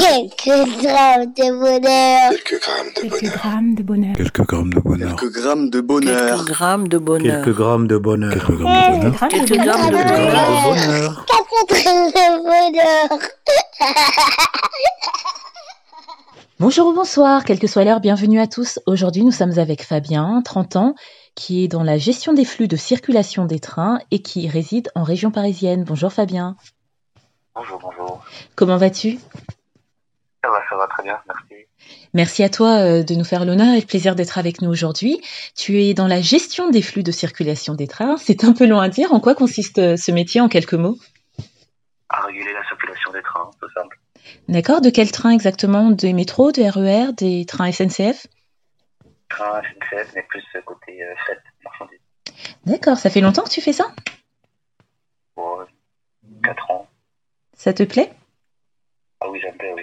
Quelques grammes de bonheur. Quelques grammes de Quelques bonheur. grammes de bonheur. Quelques grammes de bonheur. Quelques grammes de bonheur. Quelques grammes de bonheur. Quelques grammes de bonheur. Quelques grammes de bonheur. Grammes Quelques de bonheur. grammes de Quelques bonheur. grammes de bonheur. Quatre grammes de bonheur. Bonjour ou bonsoir, quelle que soit l'heure, bienvenue à tous. Aujourd'hui, nous sommes avec Fabien, 30 ans, qui est dans la gestion des flux de circulation des trains et qui réside en région parisienne. Bonjour Fabien. Bonjour, bonjour. Comment vas-tu Ça va, ça va très bien, merci. Merci à toi euh, de nous faire l'honneur et le plaisir d'être avec nous aujourd'hui. Tu es dans la gestion des flux de circulation des trains. C'est un peu long à dire. En quoi consiste euh, ce métier en quelques mots? À réguler la circulation des trains, tout simple. D'accord De quels trains exactement? Des métros, des RER, des trains SNCF Train SNCF, mais plus côté euh, fête, marchandises. D'accord, ça fait longtemps que tu fais ça? Pour 4 ans. Ça te plaît? Ah oui, ça me plaît, oui.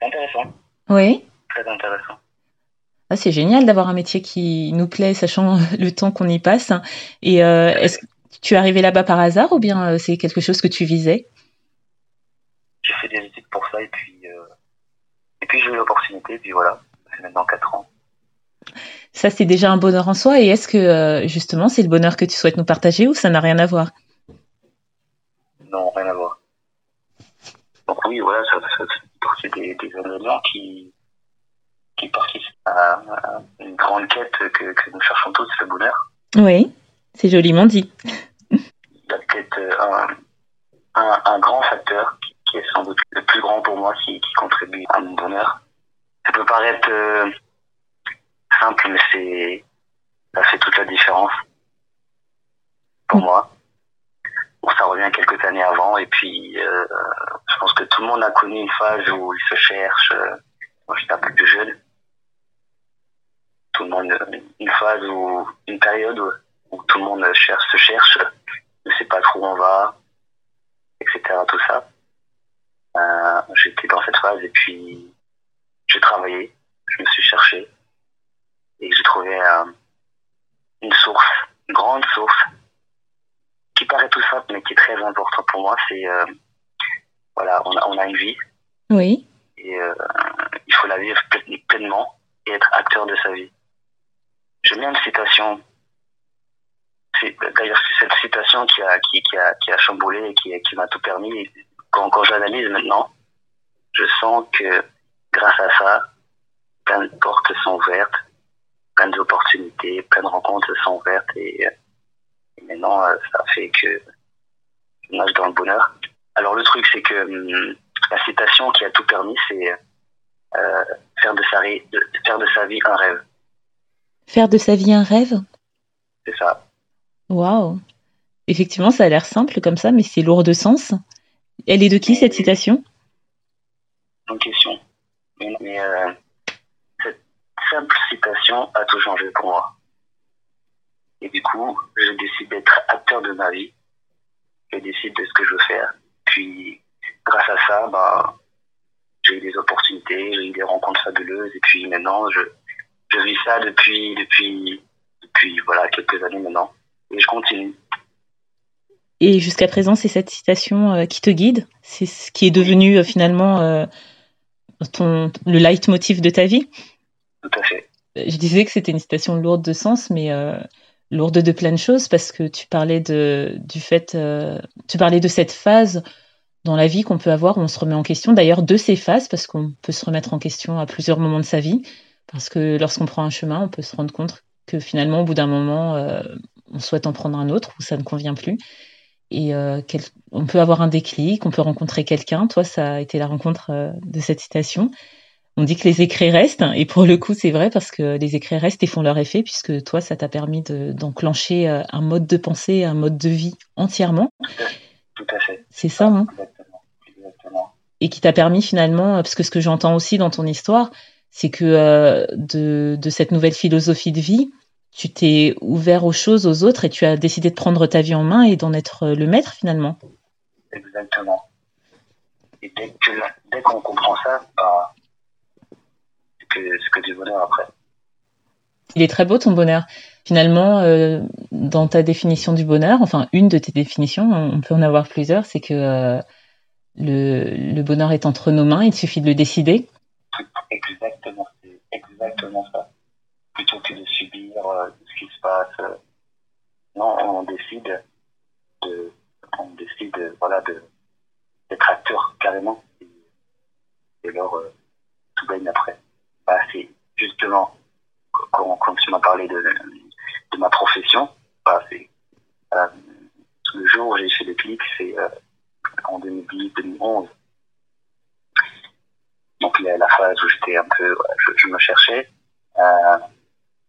C'est intéressant, Oui. très intéressant. Ah, c'est génial d'avoir un métier qui nous plaît, sachant le temps qu'on y passe. Et euh, est-ce que tu es arrivé là-bas par hasard ou bien euh, c'est quelque chose que tu visais? J'ai fait des études pour ça et puis, euh, et puis j'ai eu l'opportunité, et puis voilà. Ça fait maintenant 4 ans. Ça, c'est déjà un bonheur en soi. Et est-ce que euh, justement c'est le bonheur que tu souhaites nous partager ou ça n'a rien à voir? Non, rien à voir. Donc oui, voilà, ça, ça partie des, des éléments qui, qui participent à, à une grande quête que, que nous cherchons tous, c'est le bonheur. Oui, c'est joliment dit. Il y a peut-être euh, un, un, un grand facteur qui, qui est sans doute le plus grand pour moi qui, qui contribue à mon bonheur. Ça peut paraître euh, simple, mais c'est ça fait toute la différence pour moi. Ça revient quelques années avant, et puis euh, je pense que tout le monde a connu une phase où il se cherche. euh, moi, j'étais un peu plus jeune. Tout le monde, une phase où, une période où, tout le monde cherche, se cherche, ne sait pas trop où on va, etc. Tout ça. Euh, J'étais dans cette phase et puis j'ai travaillé, je me suis cherché et j'ai trouvé euh, une source, une grande source qui paraît tout simple mais qui est très importante pour moi. C'est euh, voilà, on a, on a une vie Oui. et euh, il faut la vivre ple- pleinement et être acteur de sa vie. J'aime bien une citation. C'est d'ailleurs c'est cette citation qui a qui, qui a qui a chamboulé et qui, qui m'a tout permis. Quand quand j'analyse maintenant, je sens que grâce à ça, plein de portes sont ouvertes, plein d'opportunités, plein de rencontres sont ouvertes et, euh, et maintenant euh, ça fait que je nage dans le bonheur. Alors le truc c'est que hum, la citation qui a tout permis, c'est euh, faire de sa de, de faire de sa vie un rêve. Faire de sa vie un rêve? C'est ça. Waouh. Effectivement, ça a l'air simple comme ça, mais c'est lourd de sens. Elle est de qui cette citation? Bonne question. Mais, mais, euh, cette simple citation a tout changé pour moi. Et du coup, je décide d'être acteur de ma vie. Je décide de ce que je veux faire. Puis, grâce à ça, bah, j'ai eu des opportunités, j'ai eu des rencontres fabuleuses. Et puis maintenant, je, je vis ça depuis, depuis, depuis voilà, quelques années maintenant. Et je continue. Et jusqu'à présent, c'est cette citation euh, qui te guide? C'est ce qui est devenu euh, finalement euh, ton, le leitmotiv de ta vie? Tout à fait. Je disais que c'était une citation lourde de sens, mais lourde de plein de choses parce que tu parlais de, du fait, euh, tu parlais de cette phase dans la vie qu'on peut avoir où on se remet en question. D'ailleurs, de ces phases, parce qu'on peut se remettre en question à plusieurs moments de sa vie, parce que lorsqu'on prend un chemin, on peut se rendre compte que finalement, au bout d'un moment, euh, on souhaite en prendre un autre ou ça ne convient plus. Et euh, on peut avoir un déclic, on peut rencontrer quelqu'un. Toi, ça a été la rencontre euh, de cette citation. On dit que les écrits restent, et pour le coup, c'est vrai parce que les écrits restent et font leur effet, puisque toi, ça t'a permis de- d'enclencher euh, un mode de pensée, un mode de vie entièrement. Tout à fait. C'est ça, hein Exactement. Exactement. et qui t'a permis finalement, euh, parce que ce que j'entends aussi dans ton histoire, c'est que euh, de, de cette nouvelle philosophie de vie, tu t'es ouvert aux choses, aux autres, et tu as décidé de prendre ta vie en main et d'en être le maître finalement. Exactement. Et dès qu'on comprend ça, bah, que, que du bonheur après. Il est très beau ton bonheur. Finalement, euh, dans ta définition du bonheur, enfin une de tes définitions, on peut en avoir plusieurs, c'est que euh, le, le bonheur est entre nos mains, il suffit de le décider. Exactement, c'est exactement ça. Plutôt que de subir euh, ce qui se passe. non, on décide de, on décide, voilà, de d'être acteur carrément. Et, et alors, tout baigne après. Bah, c'est justement quand, quand tu m'as parlé de, de ma profession, bah, c'est euh, le jour où j'ai fait le clic, c'est euh, en 2010-2011. Donc la, la phase où j'étais un peu, ouais, je, je me cherchais, euh,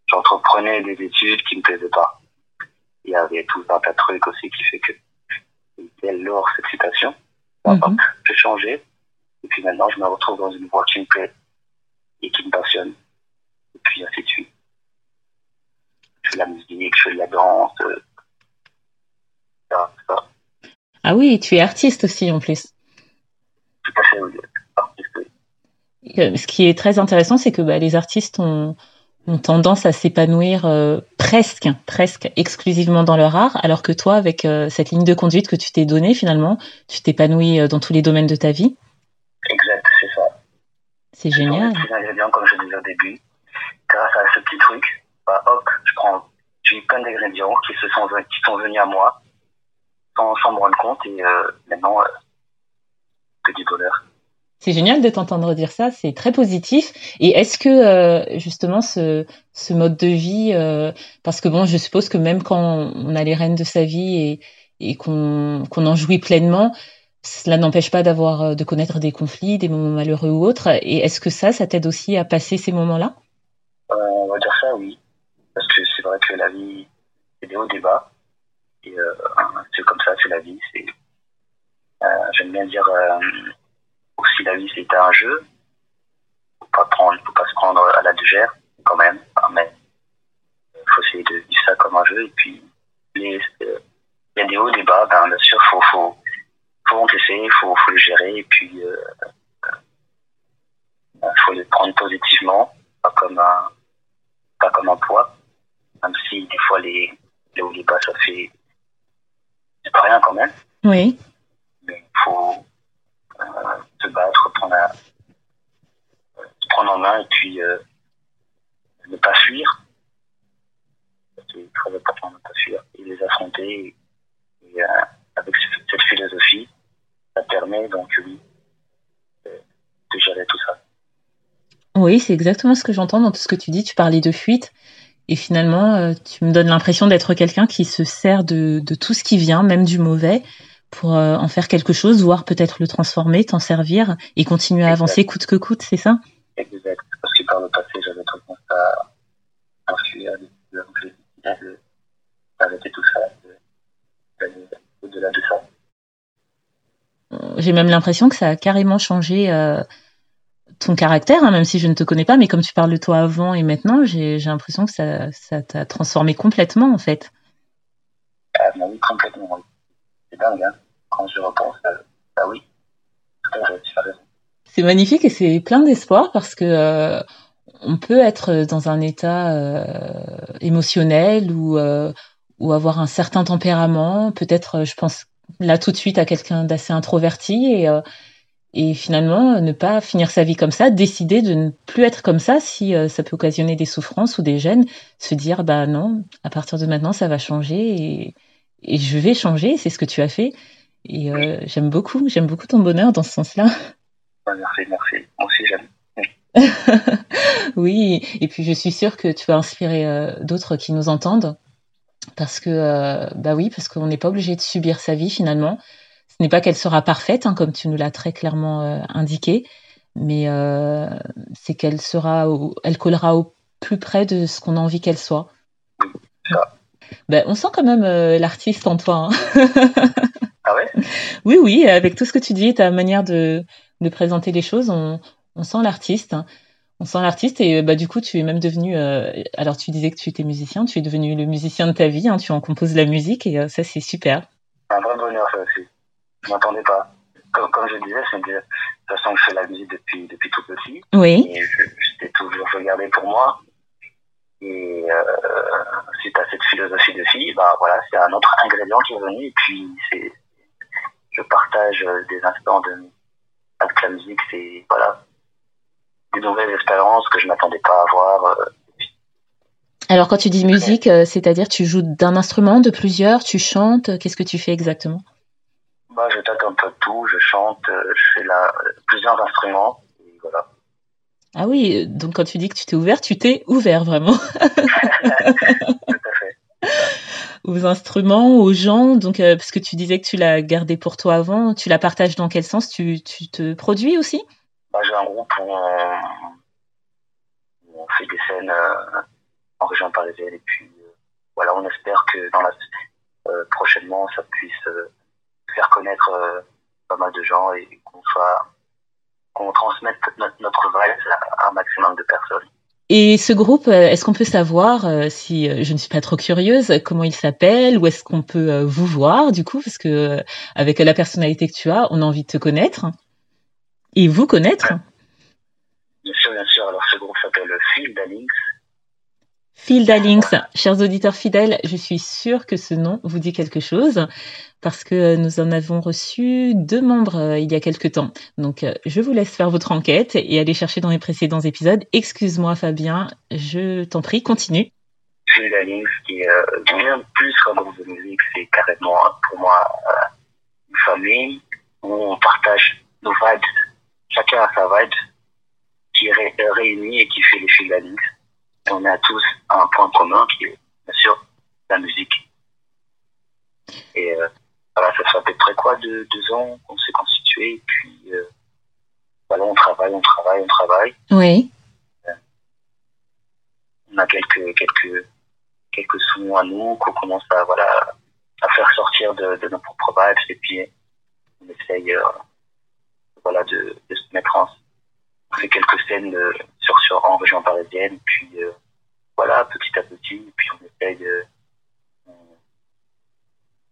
j'entreprenais des études qui me plaisaient pas. Il y avait tout un tas de trucs aussi qui fait que dès lors cette citation, hop, j'ai changé. Et puis maintenant, je me retrouve dans une voie qui me plaît et qui me passionne. Et puis ainsi de suite. Je fais de la musique, je fais de la danse, euh, ça, ça. Ah oui, tu es artiste aussi en plus. Tout à fait, oui. Artiste, oui. Euh, Ce qui est très intéressant, c'est que bah, les artistes ont, ont tendance à s'épanouir euh, presque, presque exclusivement dans leur art, alors que toi, avec euh, cette ligne de conduite que tu t'es donnée, finalement, tu t'épanouis dans tous les domaines de ta vie. C'est génial. petits ingrédients, comme je disais au début. Grâce à ce petit truc, bah, hop, je prends, j'ai plein d'ingrédients qui se sont, qui sont venus à moi, sans, sans me rendre compte, et euh, maintenant, euh, que du bonheur. C'est génial de t'entendre dire ça, c'est très positif. Et est-ce que euh, justement ce, ce mode de vie, euh, parce que bon, je suppose que même quand on a les rênes de sa vie et, et qu'on qu'on en jouit pleinement, cela n'empêche pas d'avoir euh, de connaître des conflits, des moments malheureux ou autres. Et est-ce que ça, ça t'aide aussi à passer ces moments-là? Euh, on va dire ça, oui. Parce que c'est vrai que la vie, c'est des hauts, des bas. Et euh, c'est comme ça, c'est la vie. J'aime bien dire aussi la vie, c'est un jeu. Faut pas prendre, faut pas se prendre à la légère, quand même. Enfin, mais faut essayer de vivre ça comme un jeu. Et puis, il y a des hauts, des bas. Ben, bien sûr, faut, faut, faut encaisser, faut, faut le gérer. Et puis, euh, euh, faut le prendre positivement, pas comme un, pas comme un poids. Même si des fois les, les hauts bas, ça fait, c'est pas rien quand même. Oui. Mais il faut euh, se battre, prendre, se prendre en main et puis euh, ne pas fuir. C'est très important de ne pas fuir et les affronter. Et, avec ce- cette philosophie, ça permet donc, oui, de, gérer tout ça. Oui, c'est exactement ce que j'entends dans tout ce que tu dis. Tu parlais de fuite. Et finalement, euh, tu me donnes l'impression d'être quelqu'un qui se sert de, de tout ce qui vient, même du mauvais, pour euh, en faire quelque chose, voire peut-être le transformer, t'en servir et continuer à avancer coûte que coûte, c'est ça? Parce que par le passé, j'avais tendance à, à fuir, donc j'ai décidé de- d'arrêter tout ça, de- d'aller au-delà de ça. J'ai même l'impression que ça a carrément changé euh, ton caractère, hein, même si je ne te connais pas, mais comme tu parles de toi avant et maintenant, j'ai l'impression que ça ça t'a transformé complètement en fait. Ah, mais oui, complètement. oui. C'est dingue, hein. Quand je repense, euh, bah oui, tout à fait, tu as raison. C'est magnifique et c'est plein d'espoir parce que euh, on peut être dans un état euh, émotionnel ou, ou avoir un certain tempérament. Peut-être, je pense là tout de suite à quelqu'un d'assez introverti et, euh, et finalement ne pas finir sa vie comme ça, décider de ne plus être comme ça si euh, ça peut occasionner des souffrances ou des gênes, se dire bah non, à partir de maintenant ça va changer et, et je vais changer, c'est ce que tu as fait. Et euh, j'aime beaucoup, j'aime beaucoup ton bonheur dans ce sens-là. Merci, merci. Moi aussi, j'aime. Oui, et puis je suis sûre que tu vas inspirer euh, d'autres qui nous entendent. Parce que, euh, bah oui, parce qu'on n'est pas obligé de subir sa vie finalement. Ce n'est pas qu'elle sera parfaite, hein, comme tu nous l'as très clairement euh, indiqué, mais euh, c'est qu'elle sera, au- elle collera au plus près de ce qu'on a envie qu'elle soit. Ça. Ben, on sent quand même l'artiste en toi. hein. Ah ouais? Oui, oui, avec tout ce que tu dis ta manière de, de présenter les choses, on, on sent l'artiste. hein. On sent l'artiste et bah, du coup, tu es même devenu. euh, alors, tu disais que tu étais musicien, tu es devenu le musicien de ta vie, hein, tu en composes la musique et euh, ça, c'est super. un vrai bonheur, ça aussi. Je m'attendais pas. Comme, comme je disais, c'est de toute façon je fais la musique depuis, depuis tout petit. Oui, Et t'ai toujours regardé pour moi. Et euh, suite à cette philosophie de fille, bah voilà, c'est un autre ingrédient qui est venu. Et puis, c'est, je partage euh, des instants de avec la musique, c'est voilà des nouvelles expériences que je m'attendais pas à avoir. euh, Alors, quand tu dis musique, euh, c'est-à-dire tu joues d'un instrument, de plusieurs, tu chantes, qu'est-ce que tu fais exactement? Bah, je tâte un peu tout, je chante, euh, je fais la, plusieurs instruments. Et voilà. Ah oui, euh, donc quand tu dis que tu t'es ouvert, tu t'es ouvert vraiment aux instruments, aux gens. Donc, euh, parce que tu disais que tu l'as gardé pour toi avant, tu la partages dans quel sens? Tu, tu te produis aussi? J'ai un groupe où on, fait des scènes euh, en région parisienne et puis euh, voilà, on espère que dans la euh, prochainement ça puisse faire connaître pas mal de gens et qu'on soit qu'on transmette notre, notre à un maximum de personnes. Et ce groupe, est-ce qu'on peut savoir si je ne suis pas trop curieuse, comment il s'appelle, ou est-ce qu'on peut vous voir du coup, parce que avec la personnalité que tu as, on a envie de te connaître? Et vous connaître. Bien sûr, bien sûr. Alors ce groupe s'appelle Field Links. Field Links, chers auditeurs fidèles, je suis sûre que ce nom vous dit quelque chose parce que nous en avons reçu deux membres euh, il y a quelque temps. Donc, euh, je vous laisse faire votre enquête et aller chercher dans les précédents épisodes. Excuse-moi, Fabien, je t'en prie, continue. Field Links qui est euh, bien plus qu'un groupe de musique, c'est carrément pour moi une famille où on partage nos vibes, chacun a sa vibe qui est euh, réunie et qui fait les Field Links. Et on a tous un point commun qui est bien sûr la musique. Et euh, voilà, ça fait à peu près quoi, deux, deux ans qu'on s'est constitué et puis euh, voilà, on travaille, on travaille, on travaille. Oui. on a quelques quelques quelques sons à nous qu'on commence à voilà à faire sortir de, de nos propres vibes et puis on essaye voilà de, de se mettre en on fait quelques scènes euh, sur sur en région parisienne puis euh, voilà petit à petit et puis on essaye euh, on,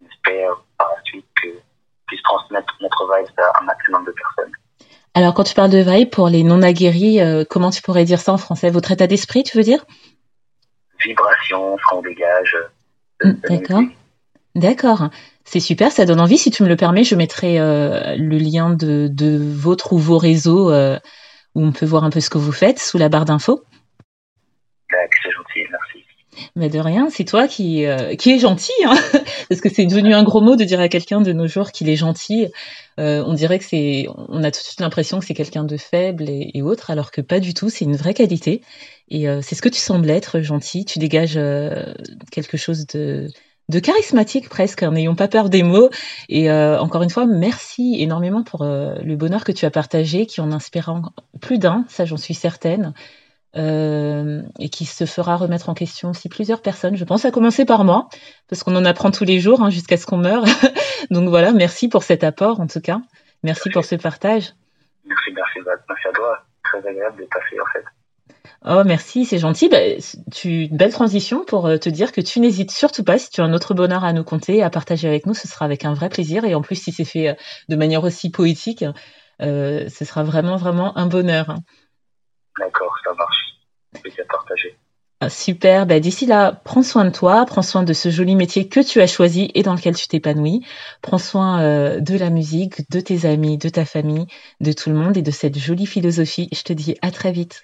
espère par la suite que puisse transmettre notre vibe à un maximum de personnes Alors, quand tu parles de vibe, pour les non-aguerris, euh, comment tu pourrais dire ça en français? Votre état d'esprit, tu veux dire? Vibration ce qu'on dégage euh, d'accord. D'accord. C'est super, ça donne envie. Si tu me le permets, je mettrai euh, le lien de, de votre ou vos réseaux euh, où on peut voir un peu ce que vous faites sous la barre d'infos. Tac, c'est gentil merci Mais de rien, c'est toi qui, euh, qui est gentil, hein parce que c'est devenu un gros mot de dire à quelqu'un de nos jours qu'il est gentil. Euh, on dirait que c'est, on a tout de suite l'impression que c'est quelqu'un de faible et, et autre, alors que pas du tout. C'est une vraie qualité, et euh, c'est ce que tu sembles être, gentil. Tu dégages euh, quelque chose de de charismatique presque, en n'ayant pas peur des mots. Et euh, encore une fois, merci énormément pour euh, le bonheur que tu as partagé, qui en inspirant plus d'un, ça j'en suis certaine euh, et qui se fera remettre en question aussi plusieurs personnes. Je pense à commencer par moi, parce qu'on en apprend tous les jours hein, jusqu'à ce qu'on meure. Donc voilà, merci pour cet apport en tout cas. Merci pour ce partage. Merci, merci, merci à toi. Très agréable de passer en fait. Oh merci, c'est gentil. Bah, tu une belle transition pour euh, te dire que tu n'hésites surtout pas si tu as un autre bonheur à nous conter, à partager avec nous, ce sera avec un vrai plaisir. Et en plus, si c'est fait euh, de manière aussi poétique, euh, ce sera vraiment vraiment un bonheur. hein. D'accord, ça marche. Plaisir partagé. Ah, Super, bah, d'ici là, prends soin de toi, prends soin de ce joli métier que tu as choisi et dans lequel tu t'épanouis. Prends soin euh, de la musique, de tes amis, de ta famille, de tout le monde et de cette jolie philosophie. Je te dis à très vite.